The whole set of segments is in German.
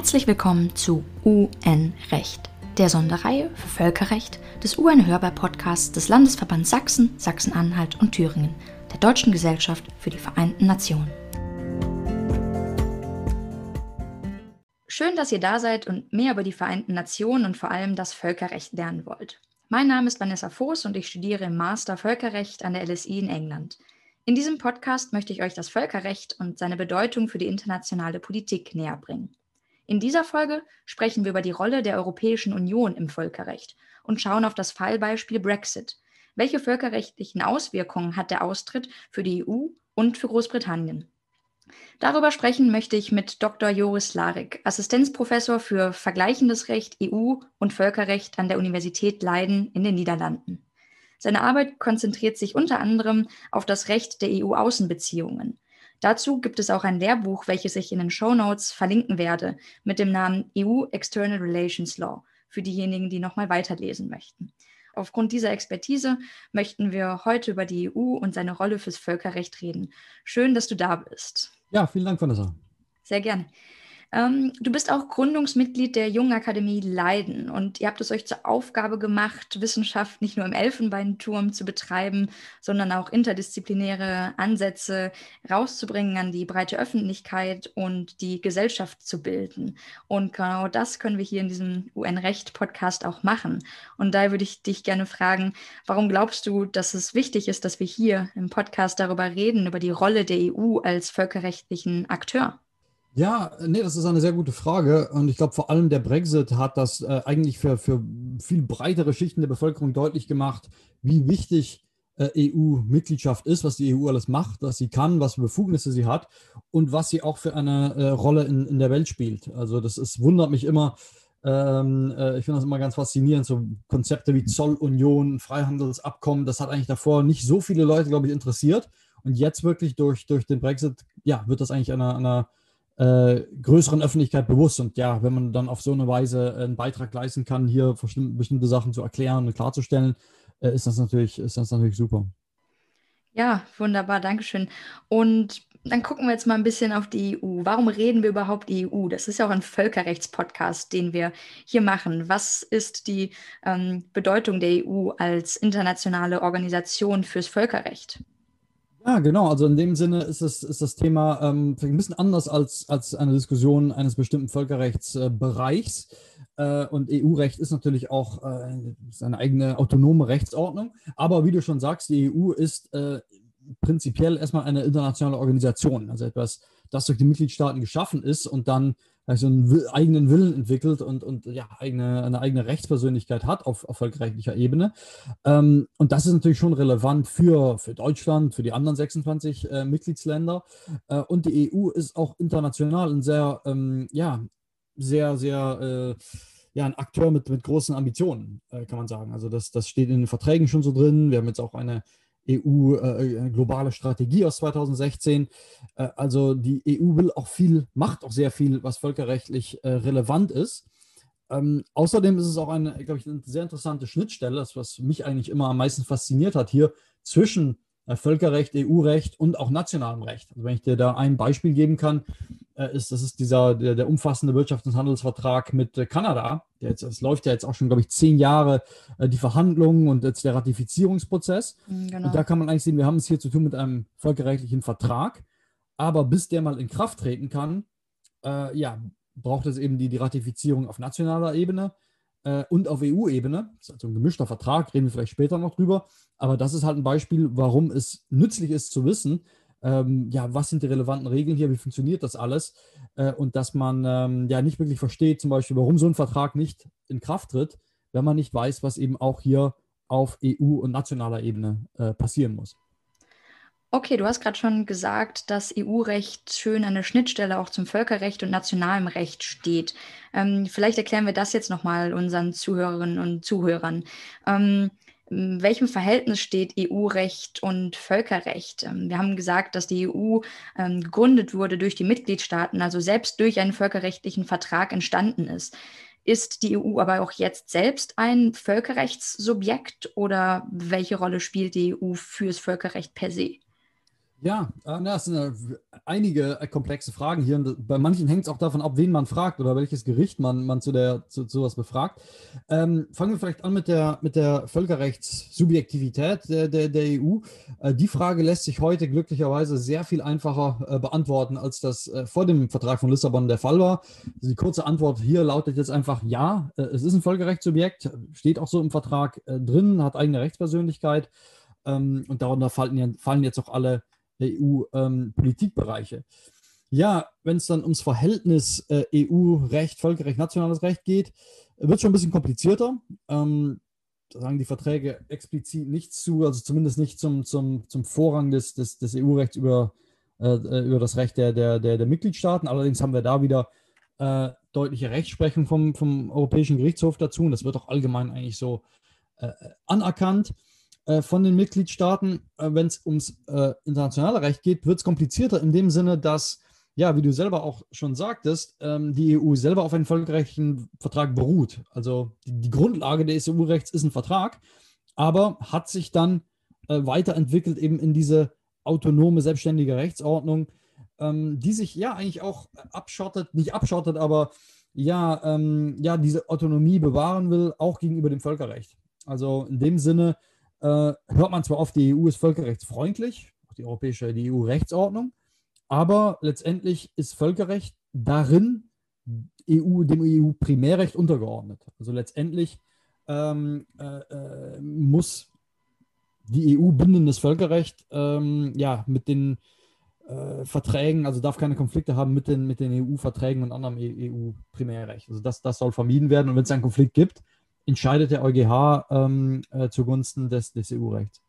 Herzlich willkommen zu UN-Recht, der Sonderreihe für Völkerrecht des UN-Hörbar-Podcasts des Landesverbands Sachsen, Sachsen-Anhalt und Thüringen, der Deutschen Gesellschaft für die Vereinten Nationen. Schön, dass ihr da seid und mehr über die Vereinten Nationen und vor allem das Völkerrecht lernen wollt. Mein Name ist Vanessa Voß und ich studiere im Master Völkerrecht an der LSI in England. In diesem Podcast möchte ich euch das Völkerrecht und seine Bedeutung für die internationale Politik näher bringen. In dieser Folge sprechen wir über die Rolle der Europäischen Union im Völkerrecht und schauen auf das Fallbeispiel Brexit. Welche völkerrechtlichen Auswirkungen hat der Austritt für die EU und für Großbritannien? Darüber sprechen möchte ich mit Dr. Joris Larik, Assistenzprofessor für Vergleichendes Recht, EU und Völkerrecht an der Universität Leiden in den Niederlanden. Seine Arbeit konzentriert sich unter anderem auf das Recht der EU-Außenbeziehungen. Dazu gibt es auch ein Lehrbuch, welches ich in den Show Notes verlinken werde, mit dem Namen EU External Relations Law, für diejenigen, die nochmal weiterlesen möchten. Aufgrund dieser Expertise möchten wir heute über die EU und seine Rolle fürs Völkerrecht reden. Schön, dass du da bist. Ja, vielen Dank, Vanessa. Sehr gerne. Ähm, du bist auch Gründungsmitglied der Jungen Akademie Leiden und ihr habt es euch zur Aufgabe gemacht, Wissenschaft nicht nur im Elfenbeinturm zu betreiben, sondern auch interdisziplinäre Ansätze rauszubringen an die breite Öffentlichkeit und die Gesellschaft zu bilden. Und genau das können wir hier in diesem UN-Recht-Podcast auch machen. Und daher würde ich dich gerne fragen, warum glaubst du, dass es wichtig ist, dass wir hier im Podcast darüber reden, über die Rolle der EU als völkerrechtlichen Akteur? Ja, nee, das ist eine sehr gute Frage. Und ich glaube, vor allem der Brexit hat das äh, eigentlich für, für viel breitere Schichten der Bevölkerung deutlich gemacht, wie wichtig äh, EU-Mitgliedschaft ist, was die EU alles macht, was sie kann, was für Befugnisse sie hat und was sie auch für eine äh, Rolle in, in der Welt spielt. Also das ist, wundert mich immer. Ähm, äh, ich finde das immer ganz faszinierend, so Konzepte wie Zollunion, Freihandelsabkommen, das hat eigentlich davor nicht so viele Leute, glaube ich, interessiert. Und jetzt wirklich durch, durch den Brexit, ja, wird das eigentlich einer, einer äh, größeren Öffentlichkeit bewusst. Und ja, wenn man dann auf so eine Weise einen Beitrag leisten kann, hier bestimmte Sachen zu erklären und klarzustellen, äh, ist, das natürlich, ist das natürlich super. Ja, wunderbar, Dankeschön. Und dann gucken wir jetzt mal ein bisschen auf die EU. Warum reden wir überhaupt EU? Das ist ja auch ein Völkerrechtspodcast, den wir hier machen. Was ist die ähm, Bedeutung der EU als internationale Organisation fürs Völkerrecht? Ja, genau. Also in dem Sinne ist, es, ist das Thema ähm, ein bisschen anders als, als eine Diskussion eines bestimmten Völkerrechtsbereichs. Äh, und EU-Recht ist natürlich auch äh, seine eigene autonome Rechtsordnung. Aber wie du schon sagst, die EU ist äh, prinzipiell erstmal eine internationale Organisation, also etwas, das durch die Mitgliedstaaten geschaffen ist und dann so einen eigenen Willen entwickelt und, und ja, eigene, eine eigene Rechtspersönlichkeit hat auf, völkerrechtlicher Ebene. Ähm, und das ist natürlich schon relevant für, für Deutschland, für die anderen 26 äh, Mitgliedsländer. Äh, und die EU ist auch international ein sehr, ähm, ja, sehr, sehr äh, ja, ein Akteur mit, mit großen Ambitionen, äh, kann man sagen. Also das, das steht in den Verträgen schon so drin. Wir haben jetzt auch eine EU äh, globale Strategie aus 2016. Äh, also die EU will auch viel, macht auch sehr viel, was völkerrechtlich äh, relevant ist. Ähm, außerdem ist es auch eine, glaube ich, eine sehr interessante Schnittstelle, das, was mich eigentlich immer am meisten fasziniert hat, hier zwischen äh, Völkerrecht, EU-Recht und auch nationalem Recht. Also wenn ich dir da ein Beispiel geben kann, äh, ist, das ist dieser, der, der umfassende Wirtschafts- und Handelsvertrag mit äh, Kanada. Der jetzt, es läuft ja jetzt auch schon, glaube ich, zehn Jahre die Verhandlungen und jetzt der Ratifizierungsprozess. Mhm, genau. Und da kann man eigentlich sehen, wir haben es hier zu tun mit einem völkerrechtlichen Vertrag. Aber bis der mal in Kraft treten kann, äh, ja, braucht es eben die, die Ratifizierung auf nationaler Ebene äh, und auf EU-Ebene. Das ist also ein gemischter Vertrag, reden wir vielleicht später noch drüber. Aber das ist halt ein Beispiel, warum es nützlich ist zu wissen, ähm, ja, was sind die relevanten Regeln hier, wie funktioniert das alles? Äh, und dass man ähm, ja nicht wirklich versteht, zum Beispiel, warum so ein Vertrag nicht in Kraft tritt, wenn man nicht weiß, was eben auch hier auf EU- und nationaler Ebene äh, passieren muss. Okay, du hast gerade schon gesagt, dass EU-Recht schön an der Schnittstelle auch zum Völkerrecht und nationalem Recht steht. Ähm, vielleicht erklären wir das jetzt nochmal unseren Zuhörerinnen und Zuhörern. Ähm, in welchem Verhältnis steht EU-Recht und Völkerrecht? Ähm, wir haben gesagt, dass die EU ähm, gegründet wurde durch die Mitgliedstaaten, also selbst durch einen völkerrechtlichen Vertrag entstanden ist. Ist die EU aber auch jetzt selbst ein Völkerrechtssubjekt oder welche Rolle spielt die EU fürs Völkerrecht per se? Ja, das eine, einige komplexe Fragen hier. Und bei manchen hängt es auch davon ab, wen man fragt oder welches Gericht man, man zu, der, zu, zu sowas befragt. Ähm, fangen wir vielleicht an mit der, mit der Völkerrechtssubjektivität der, der, der EU. Äh, die Frage lässt sich heute glücklicherweise sehr viel einfacher äh, beantworten, als das äh, vor dem Vertrag von Lissabon der Fall war. Also die kurze Antwort hier lautet jetzt einfach ja, äh, es ist ein Völkerrechtssubjekt, steht auch so im Vertrag äh, drin, hat eigene Rechtspersönlichkeit. Ähm, und darunter fallen, fallen jetzt auch alle EU-Politikbereiche. Ähm, ja, wenn es dann ums Verhältnis äh, EU-Recht, Völkerrecht, nationales Recht geht, wird es schon ein bisschen komplizierter. Ähm, da sagen die Verträge explizit nichts zu, also zumindest nicht zum, zum, zum Vorrang des, des, des EU-Rechts über, äh, über das Recht der, der, der, der, Mitgliedstaaten. Allerdings haben wir da wieder äh, deutliche Rechtsprechung vom, vom Europäischen Gerichtshof dazu und das wird auch allgemein eigentlich so äh, anerkannt. Äh, von den Mitgliedstaaten. Äh, Wenn es ums äh, internationale Recht geht, wird es komplizierter in dem Sinne, dass, ja, wie du selber auch schon sagtest, ähm, die EU selber auf einen völkerrechtlichen Vertrag beruht. Also die, Grundlage des EU-Rechts ist ein Vertrag, aber hat sich dann weiterentwickelt eben in diese autonome, selbstständige Rechtsordnung, ähm, die sich ja eigentlich auch abschottet, nicht abschottet, aber ja, ähm, ja, diese Autonomie bewahren will, auch gegenüber dem Völkerrecht. Also in dem Sinne äh, hört man zwar oft, die EU ist völkerrechtsfreundlich, die europäische, die EU-Rechtsordnung, aber letztendlich ist Völkerrecht darin EU, dem EU-Primärrecht untergeordnet. Also letztendlich ähm, äh, äh, muss die EU bindendes Völkerrecht ähm, ja, mit den äh, Verträgen, also darf keine Konflikte haben mit den, mit den EU-Verträgen und anderem EU-Primärrecht. Also das, das soll vermieden werden und wenn es einen Konflikt gibt, entscheidet der EuGH ähm, äh, zugunsten des, des EU-Rechts.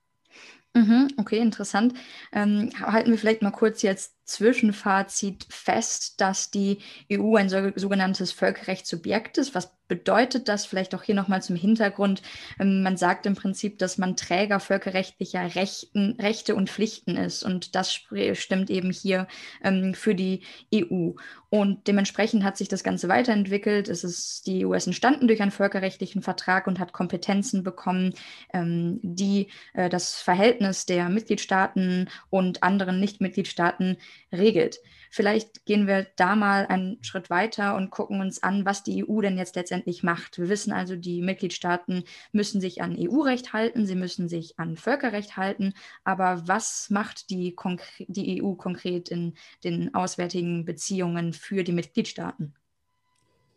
Mhm, okay, interessant. Ähm, halten wir vielleicht mal kurz jetzt Zwischenfazit fest, dass die EU ein sogenanntes Völkerrechtssubjekt ist. Was bedeutet das vielleicht auch hier nochmal zum Hintergrund? Ähm, man sagt im Prinzip, dass man Träger völkerrechtlicher Rechten, Rechte und Pflichten ist. Und das stimmt eben hier ähm, für die EU. Und dementsprechend hat sich das Ganze weiterentwickelt. Es ist, die EU ist entstanden durch einen völkerrechtlichen Vertrag und hat Kompetenzen bekommen, ähm, die äh, das Verhältnis der Mitgliedstaaten und anderen Nicht-Mitgliedstaaten regelt. Vielleicht gehen wir da mal einen Schritt weiter und gucken uns an, was die EU denn jetzt letztendlich macht. Wir wissen also, die Mitgliedstaaten müssen sich an EU-Recht halten, sie müssen sich an Völkerrecht halten. Aber was macht die, die EU konkret in den auswärtigen Beziehungen für die Mitgliedstaaten?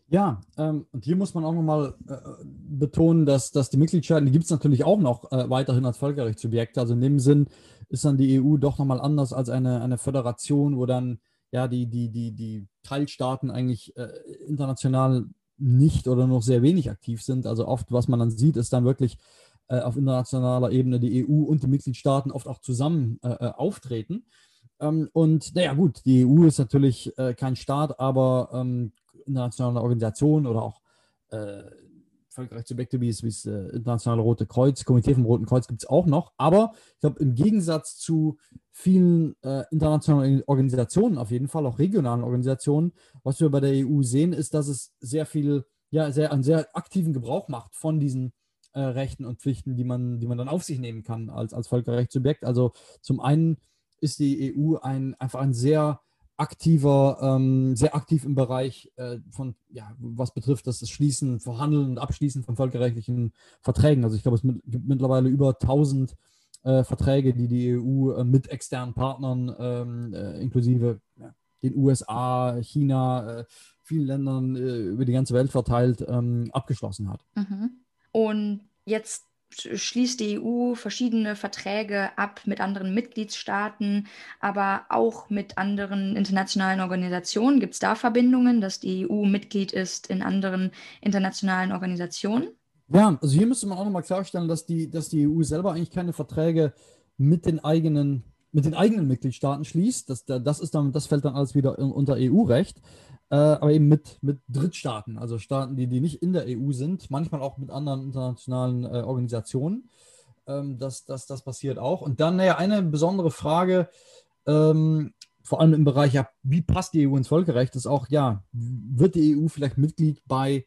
Ja, ähm, und hier muss man auch nochmal äh, betonen, dass, dass die Mitgliedstaaten, die gibt es natürlich auch noch äh, weiterhin als Völkerrechtssubjekte. Also in dem Sinn ist dann die EU doch nochmal anders als eine, eine Föderation, wo dann ja die, die, die, die Teilstaaten eigentlich äh, international nicht oder noch sehr wenig aktiv sind. Also oft, was man dann sieht, ist dann wirklich äh, auf internationaler Ebene die EU und die Mitgliedstaaten oft auch zusammen äh, äh, auftreten. Ähm, und naja, gut, die EU ist natürlich kein Staat, aber ähm, internationale Organisationen oder auch äh, Völkerrechtssubjekte wie das äh, Internationale Rote Kreuz, Komitee vom Roten Kreuz gibt es auch noch. Aber ich glaube, im Gegensatz zu vielen äh, internationalen Organisationen, auf jeden Fall auch regionalen Organisationen, was wir bei der EU sehen, ist, dass es sehr viel, ja, sehr, einen sehr aktiven Gebrauch macht von diesen äh, Rechten und Pflichten, die man, die man dann auf sich nehmen kann als, als Völkerrechtssubjekt. Also zum einen ist die EU ein, einfach ein sehr aktiver, ähm, sehr aktiv im Bereich äh, von, ja, was betrifft das Schließen, Verhandeln und Abschließen von völkerrechtlichen Verträgen. Also ich glaube, es gibt mittlerweile über 1000 äh, Verträge, die die EU äh, mit externen Partnern, ähm, äh, inklusive ja, den USA, China, äh, vielen Ländern äh, über die ganze Welt verteilt, ähm, abgeschlossen hat. Mhm. Und jetzt schließt die EU verschiedene Verträge ab mit anderen Mitgliedstaaten, aber auch mit anderen internationalen Organisationen. Gibt es da Verbindungen, dass die EU Mitglied ist in anderen internationalen Organisationen? Ja, also hier müsste man auch nochmal klarstellen, dass die, dass die EU selber eigentlich keine Verträge mit den eigenen, mit den eigenen Mitgliedstaaten schließt. Das, das, ist dann, das fällt dann alles wieder unter EU-Recht äh, aber eben mit, mit Drittstaaten, also Staaten, die, die nicht in der EU sind, manchmal auch mit anderen internationalen äh, Organisationen. Ähm, das, das, das passiert auch. Und dann naja, eine besondere Frage, ähm, vor allem im Bereich, ja, wie passt die EU ins Völkerrecht, ist auch, ja, wird die EU vielleicht Mitglied bei,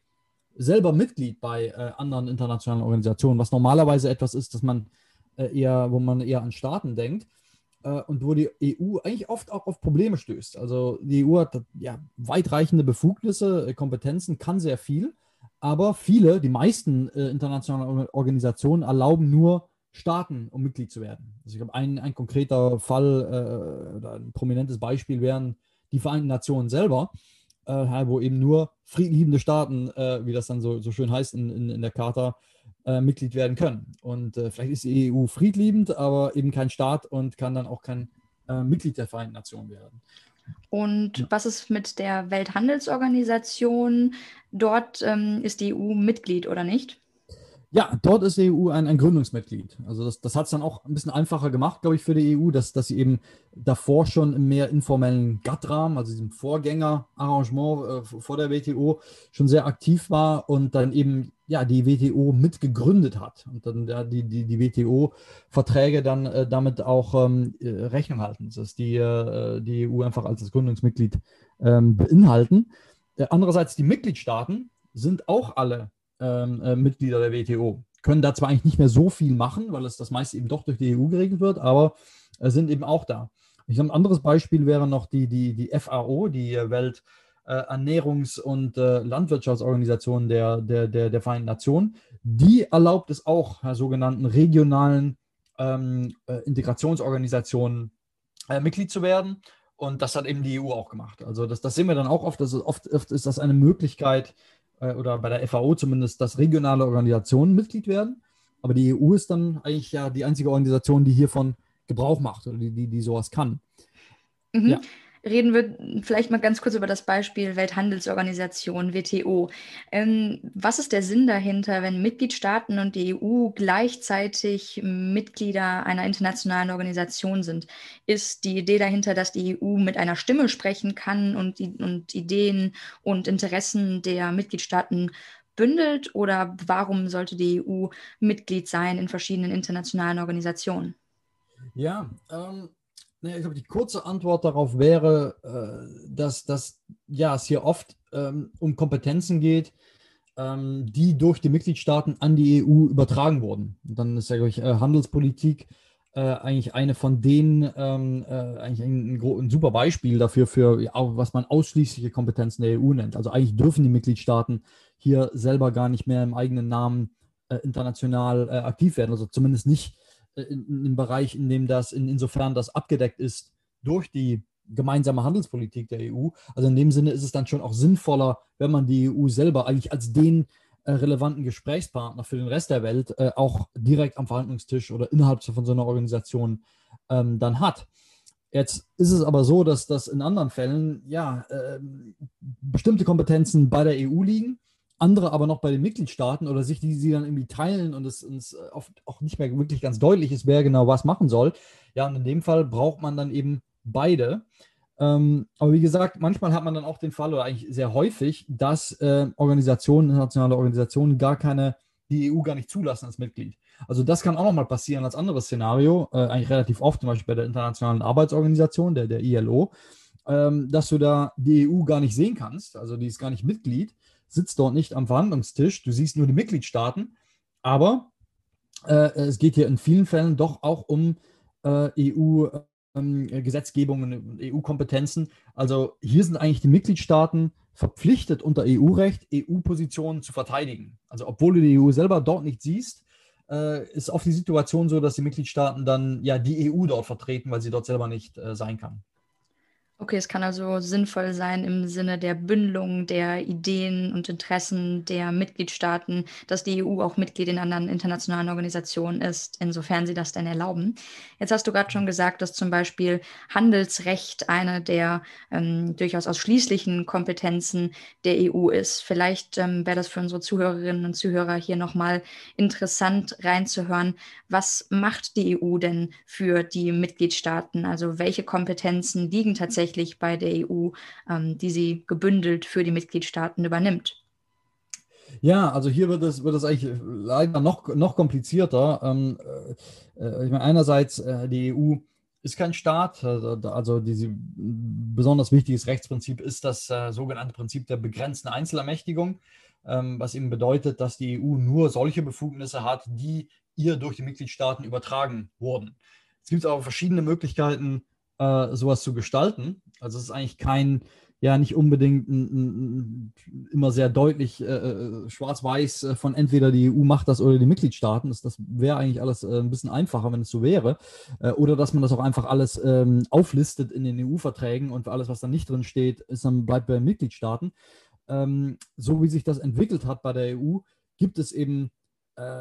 selber Mitglied bei äh, anderen internationalen Organisationen, was normalerweise etwas ist, dass man äh, eher, wo man eher an Staaten denkt. Äh, und wo die EU eigentlich oft auch auf Probleme stößt. Also die EU hat ja weitreichende Befugnisse, äh, Kompetenzen, kann sehr viel, aber viele, die meisten äh, internationalen Organisationen erlauben nur Staaten, um Mitglied zu werden. Also ich glaube, ein, ein konkreter Fall äh, oder ein prominentes Beispiel wären die Vereinten Nationen selber, äh, wo eben nur friedliebende Staaten, äh, wie das dann so, so schön heißt in, in, in der Charta, äh, Mitglied werden können. Und äh, vielleicht ist die EU friedliebend, aber eben kein Staat und kann dann auch kein äh, Mitglied der Vereinten Nationen werden. Und ja. was ist mit der Welthandelsorganisation? Dort ähm, ist die EU Mitglied oder nicht? Ja, dort ist die EU ein, ein Gründungsmitglied. Also das, das hat es dann auch ein bisschen einfacher gemacht, glaube ich, für die EU, dass, dass sie eben davor schon im mehr informellen GATT-Rahmen, also diesem Vorgängerarrangement äh, vor der WTO, schon sehr aktiv war und dann eben ja die WTO mitgegründet hat und dann ja, die, die, die WTO-Verträge dann äh, damit auch ähm, äh, Rechnung halten, dass die, äh, die EU einfach als das Gründungsmitglied ähm, beinhalten. Äh, andererseits die Mitgliedstaaten sind auch alle ähm, äh, Mitglieder der WTO. Können da zwar eigentlich nicht mehr so viel machen, weil es das meiste eben doch durch die EU geregelt wird, aber äh, sind eben auch da. Ich glaube, ein anderes Beispiel wäre noch die, die, die FAO, die äh, Ernährungs- und äh, Landwirtschaftsorganisation der, der, der, der Vereinten Nationen. Die erlaubt es auch, äh, sogenannten regionalen ähm, äh, Integrationsorganisationen äh, Mitglied zu werden. Und das hat eben die EU auch gemacht. Also das, das sehen wir dann auch oft. Also oft, oft ist das eine Möglichkeit, äh, oder bei der FAO zumindest, dass regionale Organisationen Mitglied werden. Aber die EU ist dann eigentlich ja die einzige Organisation, die hiervon Gebrauch macht oder die, die, die sowas kann. Mhm. Ja reden wir vielleicht mal ganz kurz über das Beispiel Welthandelsorganisation, WTO. Ähm, was ist der Sinn dahinter, wenn Mitgliedstaaten und die EU gleichzeitig Mitglieder einer internationalen Organisation sind? Ist die Idee dahinter, dass die EU mit einer Stimme sprechen kann und, und Ideen und Interessen der Mitgliedstaaten bündelt? Oder warum sollte die EU Mitglied sein in verschiedenen internationalen Organisationen? Ja, ähm, ich glaube, die kurze Antwort darauf wäre, äh, dass, dass ja, es hier oft ähm, um Kompetenzen geht, ähm, die durch die Mitgliedstaaten an die EU übertragen wurden. Und dann ist ja, glaube ich, äh, Handelspolitik äh, eigentlich eine von denen, ähm, äh, eigentlich ein, ein, super Beispiel dafür, für ja, was man ausschließliche Kompetenzen der EU nennt. Also eigentlich dürfen die Mitgliedstaaten hier selber gar nicht mehr im eigenen Namen äh, international äh, aktiv werden, also zumindest nicht in, im Bereich, in dem das, in, insofern das abgedeckt ist durch die gemeinsame Handelspolitik der EU. Also in dem Sinne ist es dann schon auch sinnvoller, wenn man die EU selber eigentlich als den äh, relevanten Gesprächspartner für den Rest der Welt äh, auch direkt am Verhandlungstisch oder innerhalb von so einer Organisation ähm, dann hat. Jetzt ist es aber so, dass das in anderen Fällen ja äh, bestimmte Kompetenzen bei der EU liegen andere aber noch bei den Mitgliedstaaten oder sich die sie dann irgendwie teilen und es uns äh, oft auch nicht mehr wirklich ganz deutlich ist, wer genau was machen soll. Ja, und in dem Fall braucht man dann eben beide. Ähm, aber wie gesagt, manchmal hat man dann auch den Fall, oder eigentlich sehr häufig, dass äh, Organisationen, internationale Organisationen gar keine, die EU gar nicht zulassen als Mitglied. Also das kann auch nochmal passieren als anderes Szenario, äh, eigentlich relativ oft, zum Beispiel bei der Internationalen Arbeitsorganisation, der, der ILO, ähm, dass du da die EU gar nicht sehen kannst, also die ist gar nicht Mitglied sitzt dort nicht am Verhandlungstisch, du siehst nur die Mitgliedstaaten, aber äh, es geht hier in vielen Fällen doch auch um äh, EU-Gesetzgebungen, ähm, EU-Kompetenzen. Also hier sind eigentlich die Mitgliedstaaten verpflichtet, unter EU-Recht EU-Positionen zu verteidigen. Also obwohl du die EU selber dort nicht siehst, äh, ist oft die Situation so, dass die Mitgliedstaaten dann ja die EU dort vertreten, weil sie dort selber nicht äh, sein kann. Okay, es kann also sinnvoll sein im Sinne der Bündelung der Ideen und Interessen der Mitgliedstaaten, dass die EU auch Mitglied in anderen internationalen Organisationen ist, insofern sie das denn erlauben. Jetzt hast du gerade schon gesagt, dass zum Beispiel Handelsrecht eine der ähm, durchaus ausschließlichen Kompetenzen der EU ist. Vielleicht ähm, wäre das für unsere Zuhörerinnen und Zuhörer hier nochmal interessant reinzuhören. Was macht die EU denn für die Mitgliedstaaten? Also welche Kompetenzen liegen tatsächlich tatsächlich bei der EU, ähm, die sie gebündelt für die Mitgliedstaaten übernimmt. Ja, also hier wird es, wird es eigentlich leider noch, noch komplizierter. Ähm, äh, ich meine, einerseits äh, die EU ist kein Staat, also, also diese besonders wichtiges Rechtsprinzip ist das äh, sogenannte Prinzip der begrenzten Einzelermächtigung, ähm, was eben bedeutet, dass die EU nur solche Befugnisse hat, die ihr durch die Mitgliedstaaten übertragen wurden. Es gibt auch verschiedene Möglichkeiten, äh, sowas zu gestalten. Also es ist eigentlich kein, ja nicht unbedingt ein, ein, immer sehr deutlich äh, äh, schwarz-weiß äh, von entweder die EU macht das oder die Mitgliedstaaten. Das, das wäre eigentlich alles äh, ein bisschen einfacher, wenn es so wäre. Äh, oder dass man das auch einfach alles ähm, auflistet in den EU-Verträgen und alles, was da nicht drin steht, ist dann bleibt bei den Mitgliedstaaten. Ähm, so wie sich das entwickelt hat bei der EU, gibt es eben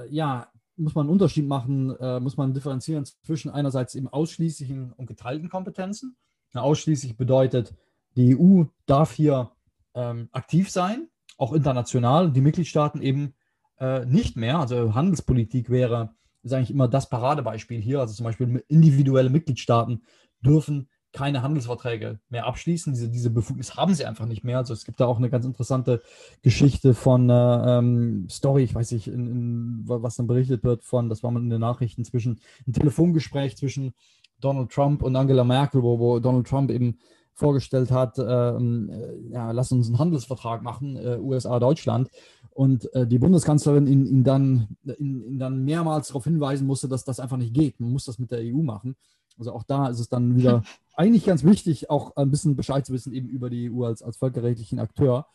ja muss man einen Unterschied machen, muss man differenzieren zwischen einerseits eben ausschließlichen und geteilten Kompetenzen. ausschließlich bedeutet, die EU darf hier ähm, aktiv sein, auch international, die Mitgliedstaaten eben äh, nicht mehr. Also Handelspolitik wäre, ist eigentlich immer das Paradebeispiel hier. Also zum Beispiel individuelle Mitgliedstaaten dürfen keine Handelsverträge mehr abschließen. Diese, diese Befugnis haben sie einfach nicht mehr. Also es gibt da auch eine ganz interessante Geschichte von äh, ähm, Story, ich weiß nicht, in, in, was dann berichtet wird von, das war mal in den Nachrichten zwischen, ein Telefongespräch zwischen Donald Trump und Angela Merkel, wo, wo Donald Trump eben vorgestellt hat, ähm, äh, ja, lass uns einen Handelsvertrag machen, äh, USA-Deutschland. Und äh, die Bundeskanzlerin ihn, ihn, dann, ihn, ihn, dann mehrmals darauf hinweisen musste, dass das einfach nicht geht. Man muss das mit der EU machen. Also auch da ist es dann wieder eigentlich ganz wichtig, auch ein bisschen Bescheid zu wissen, eben über die EU als, als völkerrechtlichen Akteur.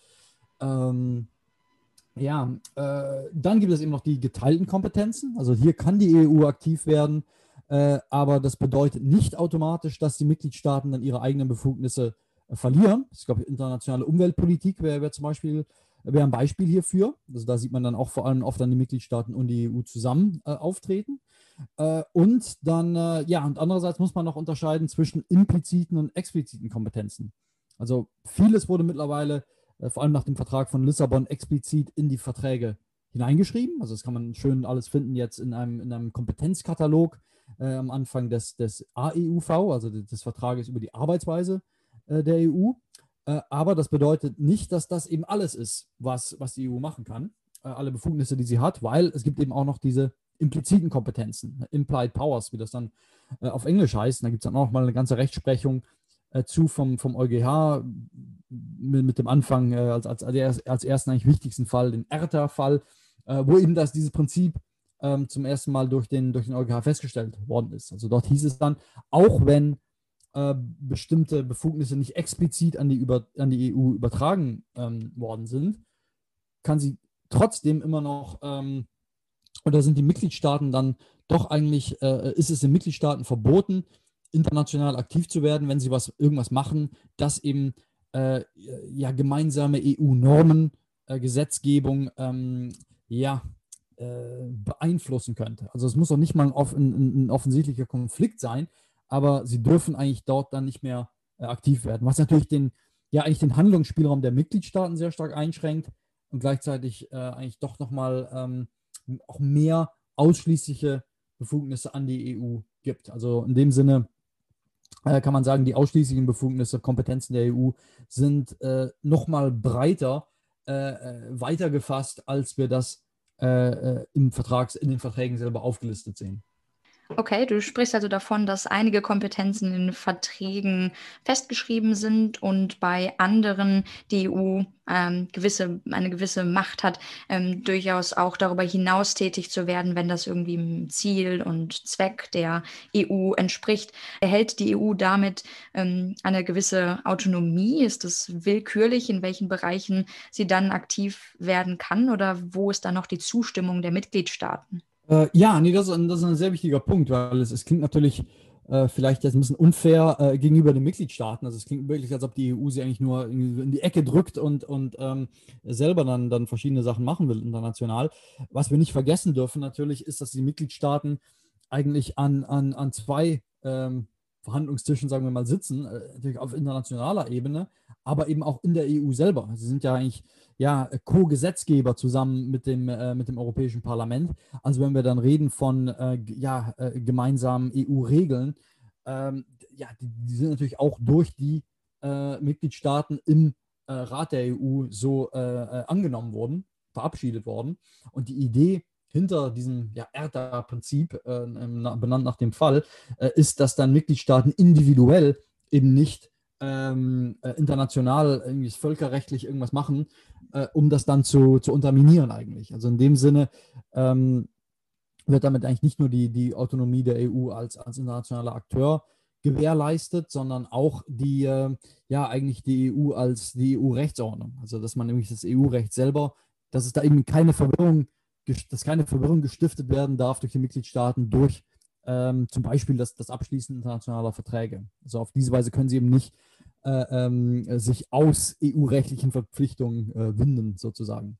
Ähm, ja, äh, dann gibt es eben noch die geteilten Kompetenzen. Also hier kann die EU aktiv werden. Äh, aber das bedeutet nicht automatisch, dass die Mitgliedstaaten dann ihre eigenen Befugnisse äh, verlieren. Ich glaube, internationale Umweltpolitik wäre wär zum Beispiel wäre ein Beispiel hierfür. Also da sieht man dann auch vor allem oft dann die Mitgliedstaaten und die EU zusammen äh, auftreten. Äh, und dann, äh, ja, und andererseits muss man noch unterscheiden zwischen impliziten und expliziten Kompetenzen. Also vieles wurde mittlerweile, äh, vor allem nach dem Vertrag von Lissabon, explizit in die Verträge hineingeschrieben. Also das kann man schön alles finden jetzt in einem, in einem Kompetenzkatalog äh, am Anfang des, des AEUV, also des Vertrages über die Arbeitsweise äh, der EU. Äh, aber das bedeutet nicht, dass das eben alles ist, was, was die EU machen kann, äh, alle Befugnisse, die sie hat, weil es gibt eben auch noch diese impliziten Kompetenzen, Implied Powers, wie das dann äh, auf Englisch heißt. da gibt es dann auch mal eine ganze Rechtsprechung zu vom, vom EuGH mit, mit dem Anfang als, als, als ersten eigentlich wichtigsten Fall, den ERTA-Fall, wo eben das, dieses Prinzip ähm, zum ersten Mal durch den, durch den EuGH festgestellt worden ist. Also dort hieß es dann, auch wenn äh, bestimmte Befugnisse nicht explizit an die, über, an die EU übertragen ähm, worden sind, kann sie trotzdem immer noch, ähm, oder sind die Mitgliedstaaten dann doch eigentlich, äh, ist es den Mitgliedstaaten verboten, international aktiv zu werden, wenn sie was irgendwas machen, das eben äh, ja gemeinsame EU-Normen, äh, Gesetzgebung ähm, ja äh, beeinflussen könnte. Also es muss auch nicht mal ein, ein, ein, offensichtlicher Konflikt sein, aber sie dürfen eigentlich dort dann nicht mehr äh, aktiv werden, was natürlich den, ja eigentlich den Handlungsspielraum der Mitgliedstaaten sehr stark einschränkt und gleichzeitig äh, eigentlich doch nochmal ähm, auch mehr ausschließliche Befugnisse an die EU gibt. Also in dem Sinne äh, kann man sagen, die ausschließlichen Befugnisse, Kompetenzen der EU sind äh, nochmal breiter äh, äh, weiter gefasst, als wir das äh, äh, im Vertrags, in den Verträgen selber aufgelistet sehen. Okay, du sprichst also davon, dass einige Kompetenzen in Verträgen festgeschrieben sind und bei anderen die EU ähm, gewisse, eine gewisse Macht hat, ähm, durchaus auch darüber hinaus tätig zu werden, wenn das irgendwie dem Ziel und Zweck der EU entspricht. Erhält die EU damit ähm, eine gewisse Autonomie? Ist es willkürlich, in welchen Bereichen sie dann aktiv werden kann oder wo ist dann noch die Zustimmung der Mitgliedstaaten? Äh, ja, nee, das ist, ein, das ist ein sehr wichtiger Punkt, weil es, es klingt natürlich äh, vielleicht jetzt ein bisschen unfair äh, gegenüber den Mitgliedstaaten. Also es klingt wirklich, als ob die EU sie eigentlich nur in die Ecke drückt und, und ähm, selber dann, dann verschiedene Sachen machen will international. Was wir nicht vergessen dürfen natürlich, ist, dass die Mitgliedstaaten eigentlich an, an, an zwei ähm, Verhandlungstischen, sagen wir mal, sitzen, äh, natürlich auf internationaler Ebene, aber eben auch in der EU selber. Sie sind ja eigentlich ja, Co-Gesetzgeber zusammen mit dem, äh, mit dem Europäischen Parlament. Also wenn wir dann reden von äh, ja, äh, gemeinsamen EU-Regeln, ähm, ja, die, die, sind natürlich auch durch die äh, Mitgliedstaaten im äh, Rat der EU so angenommen worden, verabschiedet worden. Und die Idee hinter diesem ja, ERTA-Prinzip, benannt nach dem Fall, ist, dass dann Mitgliedstaaten individuell eben nicht ähm, international irgendwie völkerrechtlich irgendwas machen, äh, um das dann zu, zu unterminieren eigentlich. Also in dem Sinne ähm, wird damit eigentlich nicht nur die, die Autonomie der EU als, als internationaler Akteur gewährleistet, sondern auch die, äh, ja, eigentlich die EU als die EU-Rechtsordnung. Also, dass man nämlich das EU-Recht selber, dass es da eben keine Verwirrung, dass keine Verwirrung gestiftet werden darf durch die Mitgliedstaaten durch ähm, zum Beispiel das, das Abschließen internationaler Verträge. Also auf diese Weise können sie eben nicht äh, ähm, sich aus EU-rechtlichen Verpflichtungen äh, winden, sozusagen.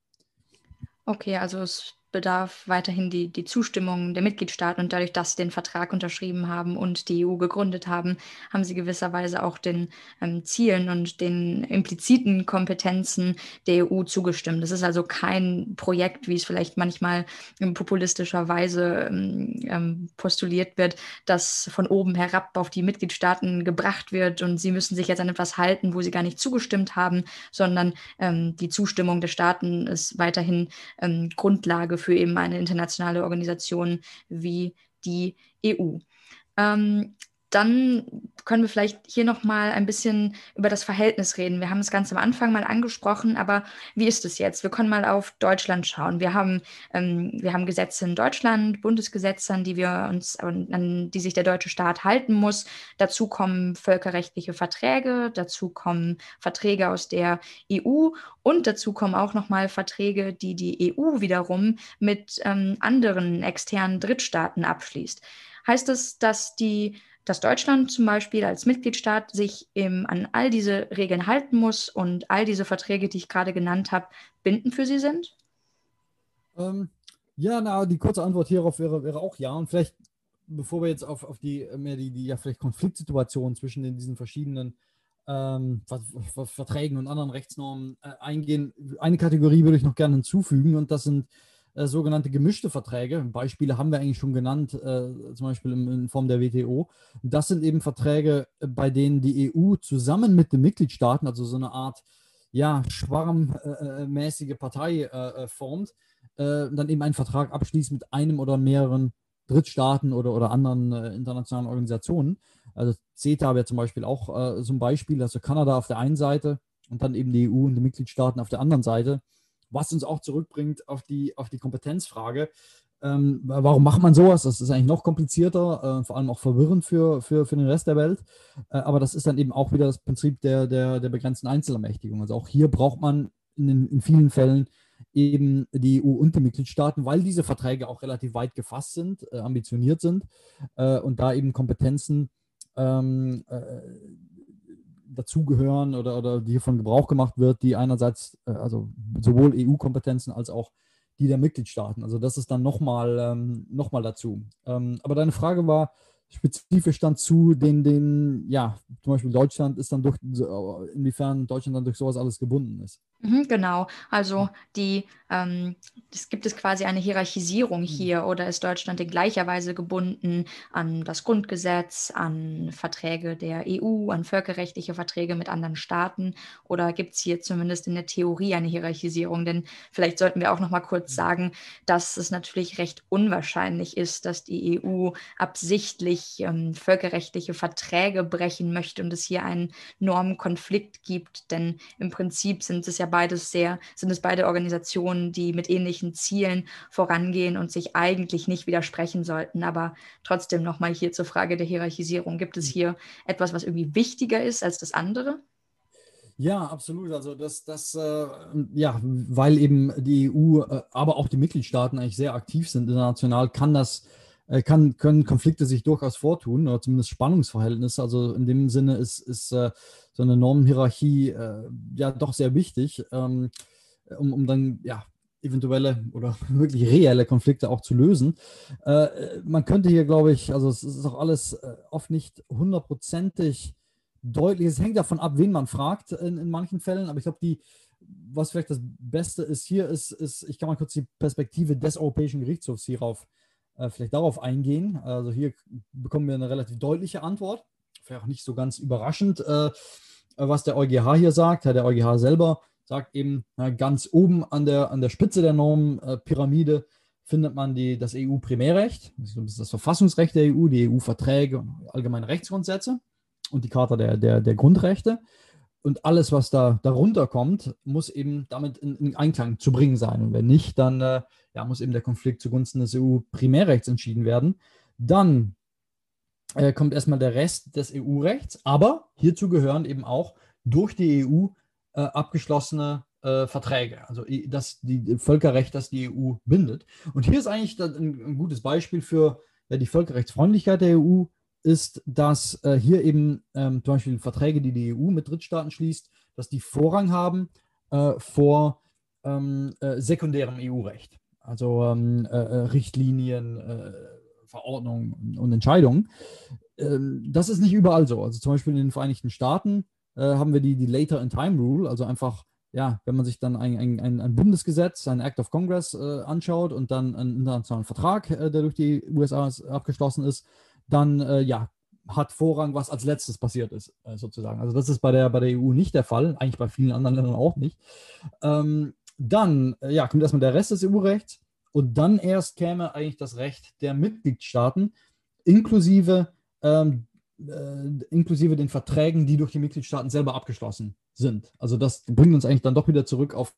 Okay, also es bedarf weiterhin die, die Zustimmung der Mitgliedstaaten und dadurch, dass sie den Vertrag unterschrieben haben und die EU gegründet haben, haben sie gewisserweise auch den ähm, Zielen und den impliziten Kompetenzen der EU zugestimmt. Das ist also kein Projekt, wie es vielleicht manchmal in populistischer Weise ähm, ähm, postuliert wird, das von oben herab auf die Mitgliedstaaten gebracht wird und sie müssen sich jetzt an etwas halten, wo sie gar nicht zugestimmt haben, sondern ähm, die Zustimmung der Staaten ist weiterhin ähm, Grundlage für eben eine internationale Organisation wie die EU. Ähm, dann können wir vielleicht hier noch mal ein bisschen über das Verhältnis reden. Wir haben es ganz am Anfang mal angesprochen, aber wie ist es jetzt? Wir können mal auf Deutschland schauen. Wir haben, ähm, wir haben Gesetze in Deutschland, Bundesgesetze, an die wir uns, an die sich der deutsche Staat halten muss. Dazu kommen völkerrechtliche Verträge, dazu kommen Verträge aus der EU und dazu kommen auch noch mal Verträge, die die EU wiederum mit ähm, anderen externen Drittstaaten abschließt. Heißt es, dass die dass Deutschland zum Beispiel als Mitgliedstaat sich eben an all diese Regeln halten muss und all diese Verträge, die ich gerade genannt habe, bindend für sie sind? Ähm, ja, na, die kurze Antwort hierauf wäre, wäre auch ja. Und vielleicht, bevor wir jetzt auf, auf die mehr die, die ja vielleicht Konfliktsituation zwischen den, diesen verschiedenen ähm, Verträgen und anderen Rechtsnormen äh, eingehen, eine Kategorie würde ich noch gerne hinzufügen und das sind äh, sogenannte gemischte Verträge. Beispiele haben wir eigentlich schon genannt, äh, zum Beispiel in, in, Form der WTO. Das sind eben Verträge, äh, bei denen die EU zusammen mit den Mitgliedstaaten, also so eine Art ja, schwarmmäßige Partei äh, formt, dann eben einen Vertrag abschließt mit einem oder mehreren Drittstaaten oder, oder anderen internationalen Organisationen. Also CETA wäre zum Beispiel auch so ein Beispiel, also Kanada auf der einen Seite und dann eben die EU und die Mitgliedstaaten auf der anderen Seite was uns auch zurückbringt auf die, auf die Kompetenzfrage. Ähm, warum macht man sowas? Das ist eigentlich noch komplizierter, äh, vor allem auch verwirrend für, für, für den Rest der Welt. Äh, aber das ist dann eben auch wieder das Prinzip der, der, der begrenzten Einzelermächtigung. Also auch hier braucht man in, in vielen Fällen eben die EU und die Mitgliedstaaten, weil diese Verträge auch relativ weit gefasst sind, äh, ambitioniert sind äh, und da eben Kompetenzen ähm, äh, dazugehören oder, oder die hiervon Gebrauch gemacht wird, die einerseits, äh, also sowohl EU-Kompetenzen als auch die der Mitgliedstaaten. Also das ist dann nochmal ähm, noch dazu. Ähm, aber deine Frage war spezifisch dann zu den, den, ja, zum Beispiel Deutschland ist dann durch, inwiefern Deutschland dann durch sowas alles gebunden ist. Mhm, genau, also die, ähm, es gibt es quasi eine Hierarchisierung mhm. hier oder ist Deutschland in gleicher Weise gebunden an das Grundgesetz, an Verträge der EU, an völkerrechtliche Verträge mit anderen Staaten oder gibt es hier zumindest in der Theorie eine Hierarchisierung? Denn vielleicht sollten wir auch noch mal kurz mhm. sagen, dass es natürlich recht unwahrscheinlich ist, dass die EU absichtlich ähm, völkerrechtliche Verträge brechen möchte und es hier einen Normenkonflikt gibt, denn im Prinzip sind es ja beides sehr, sind es beide Organisationen, die mit ähnlichen Zielen vorangehen und sich eigentlich nicht widersprechen sollten. Aber trotzdem nochmal hier zur Frage der Hierarchisierung. Gibt es hier etwas, was irgendwie wichtiger ist als das andere? Ja, absolut. Also das, das, äh, ja, weil eben die EU, äh, aber auch die Mitgliedstaaten eigentlich sehr aktiv sind international, kann das, kann, können Konflikte sich durchaus vortun, oder zumindest Spannungsverhältnisse. Also in dem Sinne ist, ist äh, so eine Normenhierarchie äh, ja doch sehr wichtig, ähm, um, um dann ja eventuelle oder wirklich reelle Konflikte auch zu lösen. Äh, man könnte hier, glaube ich, also es ist auch alles äh, oft nicht hundertprozentig deutlich. Es hängt davon ab, wen man fragt in, in manchen Fällen, aber ich glaube, die, was vielleicht das Beste ist hier, ist, ist, ich kann mal kurz die Perspektive des Europäischen Gerichtshofs hierauf äh, vielleicht darauf eingehen. Also hier bekommen wir eine relativ deutliche Antwort vielleicht auch nicht so ganz überraschend, äh, was der EuGH hier sagt. Der EuGH selber sagt eben, ganz oben an der, an der Spitze der Normpyramide äh, findet man die, das EU-Primärrecht, das das Verfassungsrecht der EU, die EU-Verträge und allgemeine Rechtsgrundsätze und die Charta der, der, der Grundrechte. Und alles, was da darunter kommt, muss eben damit in, in Einklang zu bringen sein. Und wenn nicht, dann äh, ja, muss eben der Konflikt zugunsten des EU-Primärrechts entschieden werden. Dann äh, kommt erstmal der Rest des EU-Rechts, aber hierzu gehören eben auch durch die EU äh, abgeschlossene äh, Verträge, also das die Völkerrecht, das die EU bindet. Und hier ist eigentlich ein, ein gutes Beispiel für ja, die Völkerrechtsfreundlichkeit der EU, ist, dass äh, hier eben ähm, zum Beispiel Verträge, die die EU mit Drittstaaten schließt, dass die Vorrang haben äh, vor ähm, äh, sekundärem EU-Recht, also ähm, äh, Richtlinien, Verordnungen und Entscheidungen. Ähm, das ist nicht überall so. Also zum Beispiel in den Vereinigten Staaten haben wir die, die Later in Time Rule, also einfach ja, wenn man sich dann ein, ein, ein, Bundesgesetz, ein Act of Congress äh, anschaut und dann einen internationalen Vertrag, äh, der durch die USA abgeschlossen ist, dann äh, ja, hat Vorrang, was als letztes passiert ist, äh, sozusagen. Also das ist bei der, bei der EU nicht der Fall, eigentlich bei vielen anderen Ländern auch nicht. Ähm, dann äh, ja, kommt erstmal der Rest des EU-Rechts und dann erst käme eigentlich das Recht der Mitgliedstaaten, inklusive ähm, äh, inklusive den Verträgen, die durch die Mitgliedstaaten selber abgeschlossen sind. Also das bringt uns eigentlich dann doch wieder zurück auf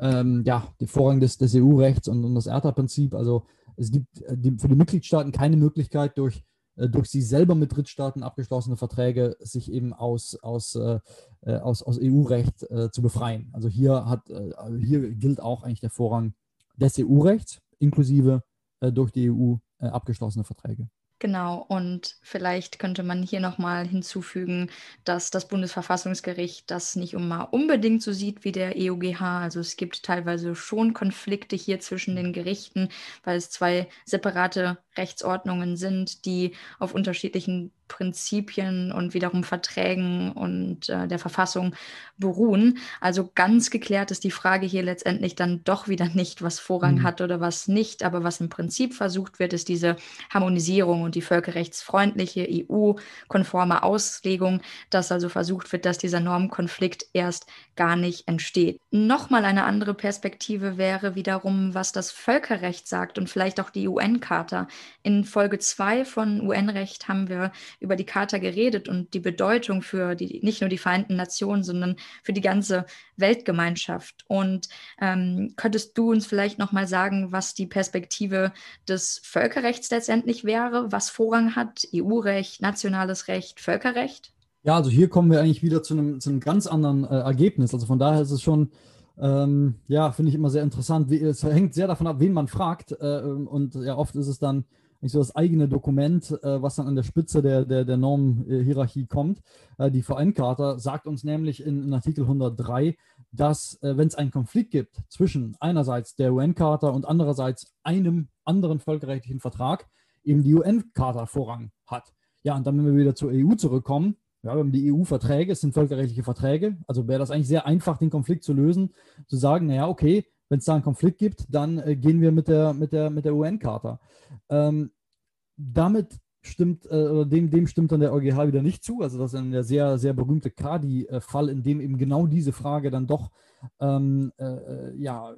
ähm, ja, den Vorrang des, des EU-Rechts und, und, das ERTA-Prinzip. Also es gibt äh, die, für die Mitgliedstaaten keine Möglichkeit, durch, durch sie selber mit Drittstaaten abgeschlossene Verträge sich eben aus, aus, äh, äh aus, aus EU-Recht äh, zu befreien. Also hier, hat, hier gilt auch eigentlich der Vorrang des EU-Rechts, inklusive durch die EU abgeschlossene Verträge. Genau, und vielleicht könnte man hier nochmal hinzufügen, dass das Bundesverfassungsgericht das nicht immer unbedingt so sieht wie der EUGH. Also es gibt teilweise schon Konflikte hier zwischen den Gerichten, weil es zwei separate Rechtsordnungen sind, die auf unterschiedlichen Prinzipien und wiederum Verträgen und äh, der Verfassung beruhen. Also ganz geklärt ist die Frage hier letztendlich dann doch wieder nicht, was Vorrang mhm. hat oder was nicht. Aber was im Prinzip versucht wird, ist diese Harmonisierung und die völkerrechtsfreundliche EU-konforme Auslegung, dass also versucht wird, dass dieser Normkonflikt erst gar nicht entsteht. Nochmal eine andere Perspektive wäre wiederum, was das Völkerrecht sagt und vielleicht auch die UN-Charta. In Folge 2 von UN-Recht haben wir über die Charta geredet und die Bedeutung für die, nicht nur die Vereinten Nationen, sondern für die ganze Weltgemeinschaft. Und ähm, könntest du uns vielleicht nochmal sagen, was die Perspektive des Völkerrechts letztendlich wäre, was Vorrang hat, EU-Recht, nationales Recht, Völkerrecht? Ja, also hier kommen wir eigentlich wieder zu einem, zu einem ganz anderen äh, Ergebnis. Also von daher ist es schon, ähm, ja, finde ich immer sehr interessant. Wie, es hängt sehr davon ab, wen man fragt. Äh, und ja, oft ist es dann so das eigene Dokument, äh, was dann an der Spitze der, der, der Normhierarchie kommt. Äh, die VN-Charta sagt uns nämlich in, in, Artikel 103, dass äh, wenn es einen Konflikt gibt zwischen einerseits der UN-Charta und andererseits einem anderen völkerrechtlichen Vertrag, eben die UN-Charta Vorrang hat. Ja, und dann, wenn wir wieder zur EU zurückkommen, ja, wir haben die EU-Verträge, es sind völkerrechtliche Verträge, also wäre das eigentlich sehr einfach, den Konflikt zu lösen, zu sagen, naja, okay, wenn es da einen Konflikt gibt, dann äh, gehen wir mit der, mit der, mit der UN-Charta. Ähm, damit stimmt, äh, dem, dem stimmt dann der EuGH wieder nicht zu. Also das ist ein sehr, sehr berühmte Kadi-Fall, in dem eben genau diese Frage dann doch ähm, äh, äh, ja,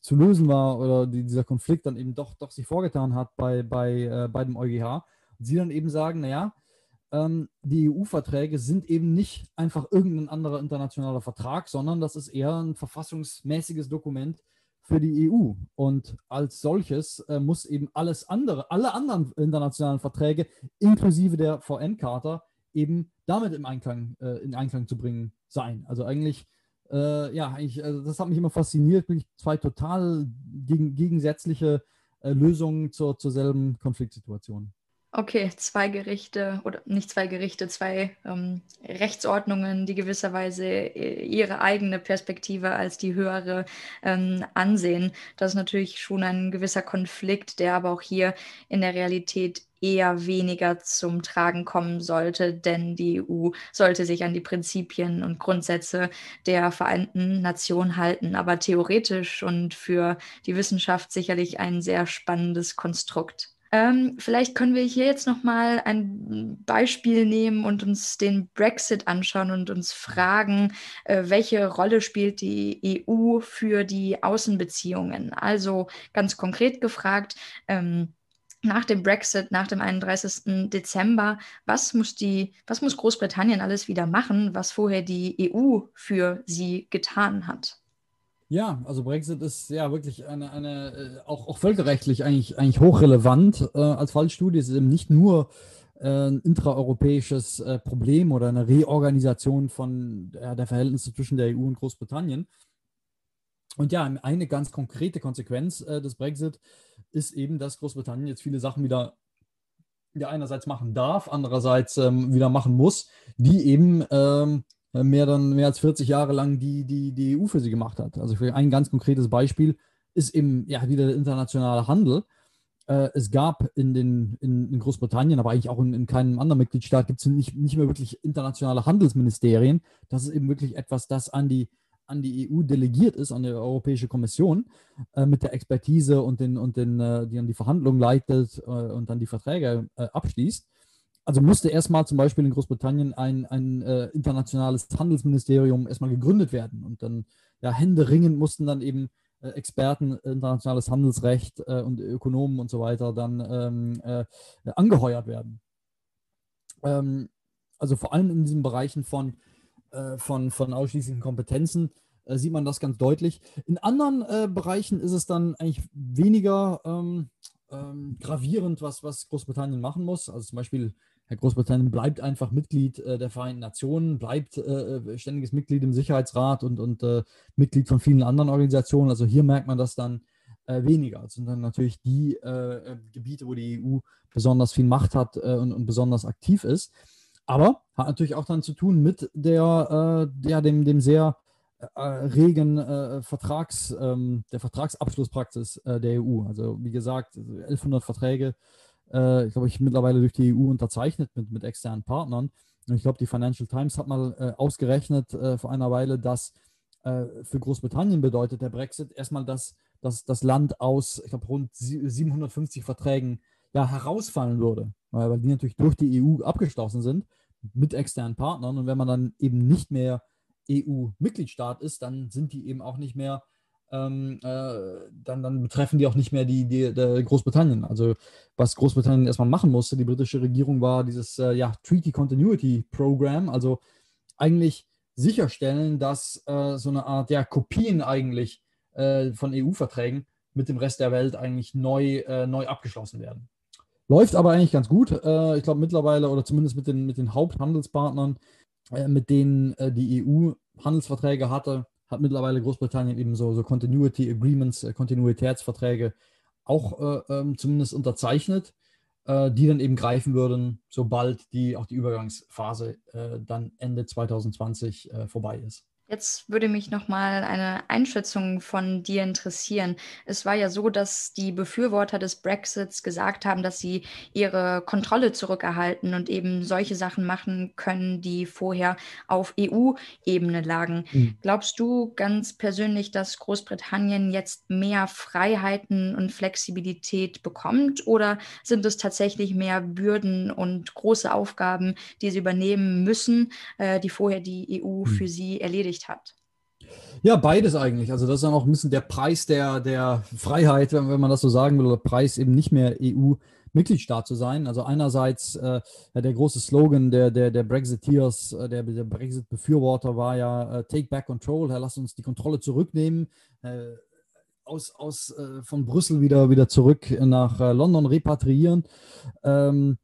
zu lösen war oder die, dieser Konflikt dann eben doch, doch sich vorgetan hat bei, bei, äh, bei dem EuGH. Und sie dann eben sagen, naja, ähm, die EU-Verträge sind eben nicht einfach irgendein anderer internationaler Vertrag, sondern das ist eher ein verfassungsmäßiges Dokument für die EU. Und als solches äh, muss eben alles andere, alle anderen internationalen Verträge, inklusive der VN-Charta, eben damit im Einklang, äh, in Einklang zu bringen sein. Also eigentlich, äh, ja, eigentlich, also das hat mich immer fasziniert, wirklich zwei total gegen, gegensätzliche äh, Lösungen zur, zur selben Konfliktsituation. Okay, zwei Gerichte oder nicht zwei Gerichte, zwei ähm, Rechtsordnungen, die gewisserweise äh, ihre eigene Perspektive als die höhere ähm, ansehen. Das ist natürlich schon ein gewisser Konflikt, der aber auch hier in der Realität eher weniger zum Tragen kommen sollte, denn die EU sollte sich an die Prinzipien und Grundsätze der Vereinten Nationen halten. Aber theoretisch und für die Wissenschaft sicherlich ein sehr spannendes Konstrukt. Ähm, vielleicht können wir hier jetzt nochmal ein Beispiel nehmen und uns den Brexit anschauen und uns fragen, äh, welche Rolle spielt die EU für die Außenbeziehungen? Also ganz konkret gefragt, ähm, nach dem Brexit, nach dem 31. Dezember, was muss, die, was muss Großbritannien alles wieder machen, was vorher die EU für sie getan hat? Ja, also Brexit ist ja wirklich eine, eine äh, auch, auch völkerrechtlich eigentlich, eigentlich hochrelevant äh, als Fallstudie. Es ist eben nicht nur äh, ein intraeuropäisches äh, Problem oder eine Reorganisation von der Verhältnisse zwischen der EU und Großbritannien. Und ja, eine ganz konkrete Konsequenz des Brexit ist eben, dass Großbritannien jetzt viele Sachen wieder ja, einerseits machen darf, andererseits ähm, wieder machen muss, die eben ähm, mehr, dann, mehr als 40 Jahre lang die, die, die EU für sie gemacht hat. Also ein ganz konkretes Beispiel ist eben ja wieder der internationale Handel. Äh, es gab in, den, in, in, Großbritannien, aber eigentlich auch in, in keinem anderen Mitgliedstaat, gibt es nicht, nicht mehr wirklich internationale Handelsministerien. Das ist eben wirklich etwas, das an die an die EU delegiert ist, an die Europäische Kommission, äh, mit der Expertise und, den, und den, äh, die dann die Verhandlungen leitet äh, und dann die Verträge äh, abschließt. Also musste erstmal zum Beispiel in Großbritannien ein, ein äh, internationales Handelsministerium erstmal gegründet werden. Und dann, ja, Hände ringen mussten dann eben äh, Experten, internationales Handelsrecht und Ökonomen und so weiter dann ähm, angeheuert werden. Ähm, also vor allem in diesen Bereichen von äh, von, von ausschließlichen Kompetenzen äh, sieht man das ganz deutlich. In anderen äh, Bereichen ist es dann eigentlich weniger ähm, ähm, gravierend, was, was Großbritannien machen muss. Also zum Beispiel, Herr Großbritannien bleibt einfach Mitglied äh, der Vereinten Nationen, bleibt äh, ständiges Mitglied im Sicherheitsrat und, und Mitglied von vielen anderen Organisationen. Also hier merkt man das dann weniger. Das sind dann natürlich die Gebiete, wo die EU besonders viel Macht hat und, und besonders aktiv ist. Aber hat natürlich auch dann zu tun mit der, äh, ja, dem, dem sehr äh, regen äh, Vertrags, ähm, der Vertragsabschlusspraxis äh, der EU. Also wie gesagt, 1100 Verträge, äh, ich glaube ich, mittlerweile durch die EU unterzeichnet mit, mit externen Partnern. Und ich glaube, die Financial Times hat mal äh, ausgerechnet vor einer Weile, dass für Großbritannien bedeutet der Brexit erstmal, dass, dass das Land aus, ich glaube, rund 750 Verträgen ja, herausfallen würde, weil die natürlich durch die EU abgeschlossen sind mit externen Partnern. Und wenn man dann eben nicht mehr EU-Mitgliedstaat ist, dann sind die eben auch nicht mehr, ähm, äh, dann, dann betreffen die auch nicht mehr die, die, die, Großbritannien. Also was Großbritannien erstmal machen musste, die britische Regierung war dieses äh, ja, Treaty Continuity Program, also eigentlich sicherstellen, dass äh, so eine Art ja, Kopien eigentlich äh, von EU-Verträgen mit dem Rest der Welt eigentlich neu, äh, neu abgeschlossen werden. Läuft aber eigentlich ganz gut. Äh, ich glaube mittlerweile, oder zumindest mit den, mit den Haupthandelspartnern, äh, mit denen äh, die EU Handelsverträge hatte, hat mittlerweile Großbritannien eben so, so Continuity Agreements, Kontinuitätsverträge auch ähm, zumindest unterzeichnet, die dann eben greifen würden, sobald die auch die Übergangsphase dann Ende 2020 vorbei ist. Jetzt würde mich noch mal eine Einschätzung von dir interessieren. Es war ja so, dass die Befürworter des Brexits gesagt haben, dass sie ihre Kontrolle zurückerhalten und eben solche Sachen machen können, die vorher auf EU-Ebene lagen. Mhm. Glaubst du ganz persönlich, dass Großbritannien jetzt mehr Freiheiten und Flexibilität bekommt oder sind es tatsächlich mehr Bürden und große Aufgaben, die sie übernehmen müssen, äh, die vorher die EU mhm. für sie erledigt ermöglicht hat. Ja, beides eigentlich. Also das ist dann auch ein bisschen der Preis der, der Freiheit, wenn, wenn man das so sagen will, oder Preis eben nicht mehr EU-Mitgliedstaat zu sein. Also einerseits äh, der große Slogan der, der, der Brexiteers, äh, der, der Brexit-Befürworter war ja äh, Take Back Control, Herr, lass uns die Kontrolle zurücknehmen, äh, aus, aus äh, von Brüssel wieder, wieder zurück nach London repatriieren. Ähm,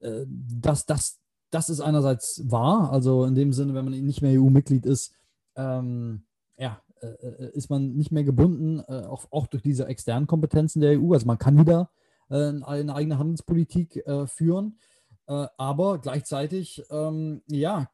das, das, das ist einerseits wahr, also in dem Sinne, wenn man nicht mehr EU-Mitglied ist, ähm, ja, äh, äh, ist man nicht mehr gebunden, äh, auch, auch durch diese externen Kompetenzen der EU. Also man kann wieder äh, eine eigene Handelspolitik äh, führen, aber gleichzeitig, ähm, ja,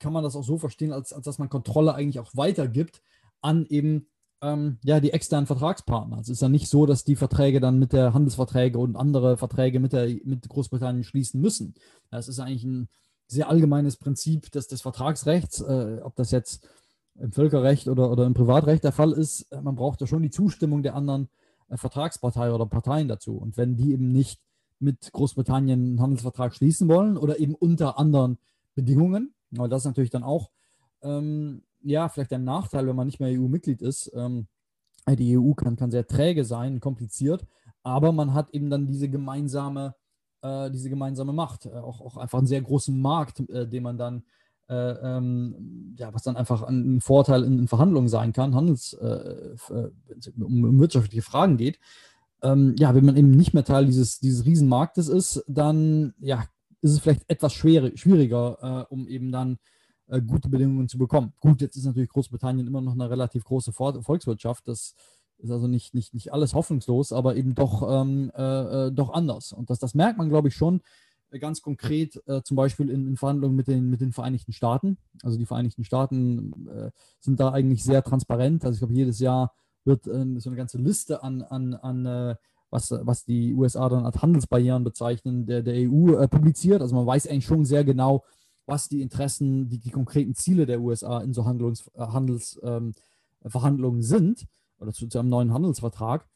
kann man das auch so verstehen, als, als dass man Kontrolle eigentlich auch weitergibt an eben ähm, ja, die externen Vertragspartner. Es ist ja nicht so, dass die Verträge dann mit der Handelsverträge und andere Verträge mit, der, mit Großbritannien schließen müssen. Das ist eigentlich ein sehr allgemeines Prinzip des, des Vertragsrechts, äh, ob das jetzt im Völkerrecht oder, oder im Privatrecht der Fall ist, äh, man braucht ja schon die Zustimmung der anderen äh, Vertragspartei oder Parteien dazu. Und wenn die eben nicht mit Großbritannien einen Handelsvertrag schließen wollen oder eben unter anderen Bedingungen, aber das ist natürlich dann auch ähm, ja vielleicht ein Nachteil, wenn man nicht mehr EU-Mitglied ist. Ähm, die EU kann, kann sehr träge sein, kompliziert, aber man hat eben dann diese gemeinsame, äh, diese gemeinsame Macht, äh, auch, auch einfach einen sehr großen Markt, äh, den man dann, äh, ähm, ja, was dann einfach ein Vorteil in, in Verhandlungen sein kann, Handels, äh, um, um, wirtschaftliche Fragen geht. Ähm, ja, wenn man eben nicht mehr Teil dieses, dieses Riesenmarktes ist, dann ja, ist es vielleicht etwas schwer, schwieriger, um eben dann gute Bedingungen zu bekommen. Gut, jetzt ist natürlich Großbritannien immer noch eine relativ große Volkswirtschaft. Das ist also nicht, nicht, nicht alles hoffnungslos, aber eben doch, ähm, äh, äh, doch anders. Und das, das merkt man, glaube ich, schon äh, ganz konkret, äh, zum Beispiel in, in, Verhandlungen mit den, mit den Vereinigten Staaten. Also die Vereinigten Staaten äh, sind da eigentlich sehr transparent. Also ich glaube, jedes Jahr wird äh, so eine ganze Liste an, an, an was, was die USA dann als Handelsbarrieren bezeichnen, der, der EU publiziert. Also man weiß eigentlich schon sehr genau, was die Interessen, die, die konkreten Ziele der USA in so Handlungs, Handelsverhandlungen ähm, sind oder zu, zu einem neuen Handelsvertrag.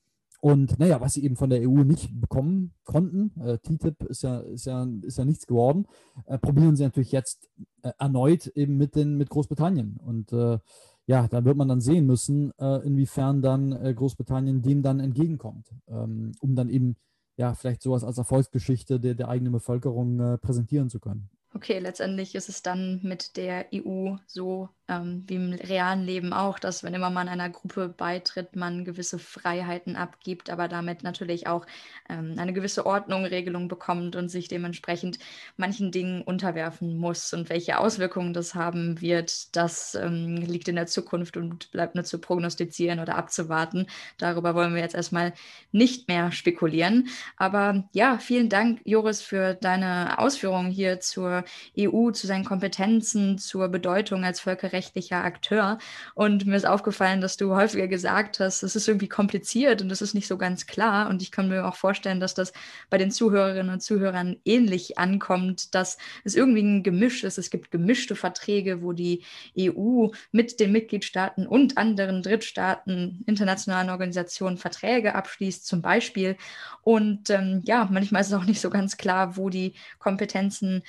Und naja, was sie eben von der EU nicht bekommen konnten, äh, TTIP ist ja, ist, ja, ist ja nichts geworden, äh, probieren sie natürlich jetzt äh, erneut eben mit, den, mit Großbritannien. Und äh, ja, da wird man dann sehen müssen, äh, inwiefern dann äh, Großbritannien dem dann entgegenkommt, ähm, um dann eben ja vielleicht sowas als Erfolgsgeschichte der, der eigenen Bevölkerung präsentieren zu können. Okay, letztendlich ist es dann mit der EU so ähm, wie im realen Leben auch, dass wenn immer man einer Gruppe beitritt, man gewisse Freiheiten abgibt, aber damit natürlich auch ähm, eine gewisse Ordnung, Regelung bekommt und sich dementsprechend manchen Dingen unterwerfen muss. Und welche Auswirkungen das haben wird, das ähm, liegt in der Zukunft und bleibt nur zu prognostizieren oder abzuwarten. Darüber wollen wir jetzt erstmal nicht mehr spekulieren. Aber ja, vielen Dank, Joris, für deine Ausführungen hier zur EU, zu seinen Kompetenzen, zur Bedeutung als Völkerrecht völkerrechtlicher Akteur. Und mir ist aufgefallen, dass du häufiger gesagt hast, es ist irgendwie kompliziert und es ist nicht so ganz klar. Und ich kann mir auch vorstellen, dass das bei den Zuhörerinnen und Zuhörern ähnlich ankommt, dass es irgendwie ein Gemisch ist. Es gibt gemischte Verträge, wo die EU mit den Mitgliedstaaten und anderen Drittstaaten, internationalen Organisationen Verträge abschließt, zum Beispiel. Und ähm, ja, manchmal ist es auch nicht so ganz klar, wo die Kompetenzen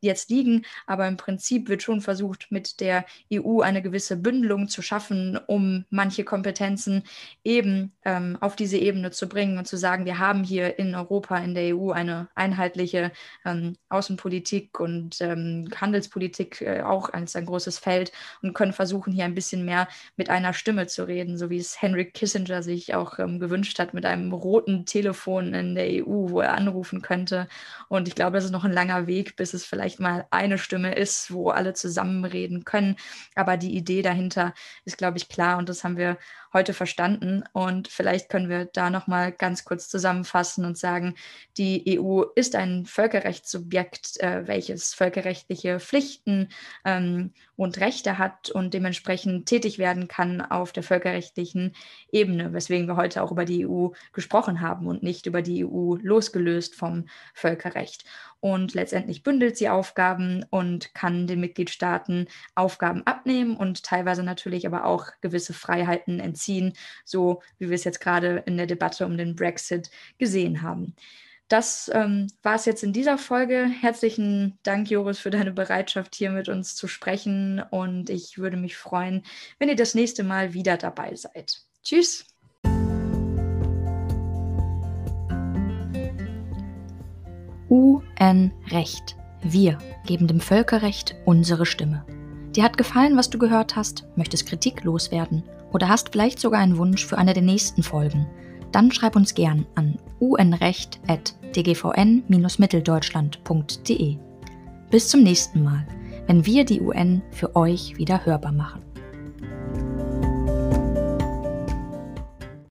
jetzt liegen. Aber im Prinzip wird schon versucht, mit der EU eine gewisse Bündelung zu schaffen, um manche Kompetenzen eben ähm, auf diese Ebene zu bringen und zu sagen, wir haben hier in Europa, in der EU eine einheitliche ähm, Außenpolitik und ähm, Handelspolitik äh, auch als ein großes Feld und können versuchen, hier ein bisschen mehr mit einer Stimme zu reden, so wie es Henry Kissinger sich auch ähm, gewünscht hat, mit einem roten Telefon in der EU, wo er anrufen könnte. Und ich glaube, das ist noch ein langer Weg, bis es vielleicht mal eine Stimme ist, wo alle zusammenreden können. Aber die Idee dahinter ist, glaube ich, klar und das haben wir heute verstanden. Und vielleicht können wir da nochmal ganz kurz zusammenfassen und sagen, die EU ist ein Völkerrechtssubjekt, äh, welches völkerrechtliche Pflichten ähm, und Rechte hat und dementsprechend tätig werden kann auf der völkerrechtlichen Ebene, weswegen wir heute auch über die EU gesprochen haben und nicht über die EU losgelöst vom Völkerrecht. Und letztendlich bündelt sie Aufgaben und kann den Mitgliedstaaten Aufgaben abnehmen und teilweise natürlich aber auch gewisse Freiheiten entziehen ziehen, so wie wir es jetzt gerade in der Debatte um den Brexit gesehen haben. Das ähm, war es jetzt in dieser Folge. Herzlichen Dank, Joris, für deine Bereitschaft, hier mit uns zu sprechen. Und ich würde mich freuen, wenn ihr das nächste Mal wieder dabei seid. Tschüss. UN-Recht. Wir geben dem Völkerrecht unsere Stimme. Dir hat gefallen, was du gehört hast, möchtest Kritik loswerden oder hast vielleicht sogar einen Wunsch für eine der nächsten Folgen, dann schreib uns gern an unrecht.dgvn-mitteldeutschland.de. Bis zum nächsten Mal, wenn wir die UN für euch wieder hörbar machen.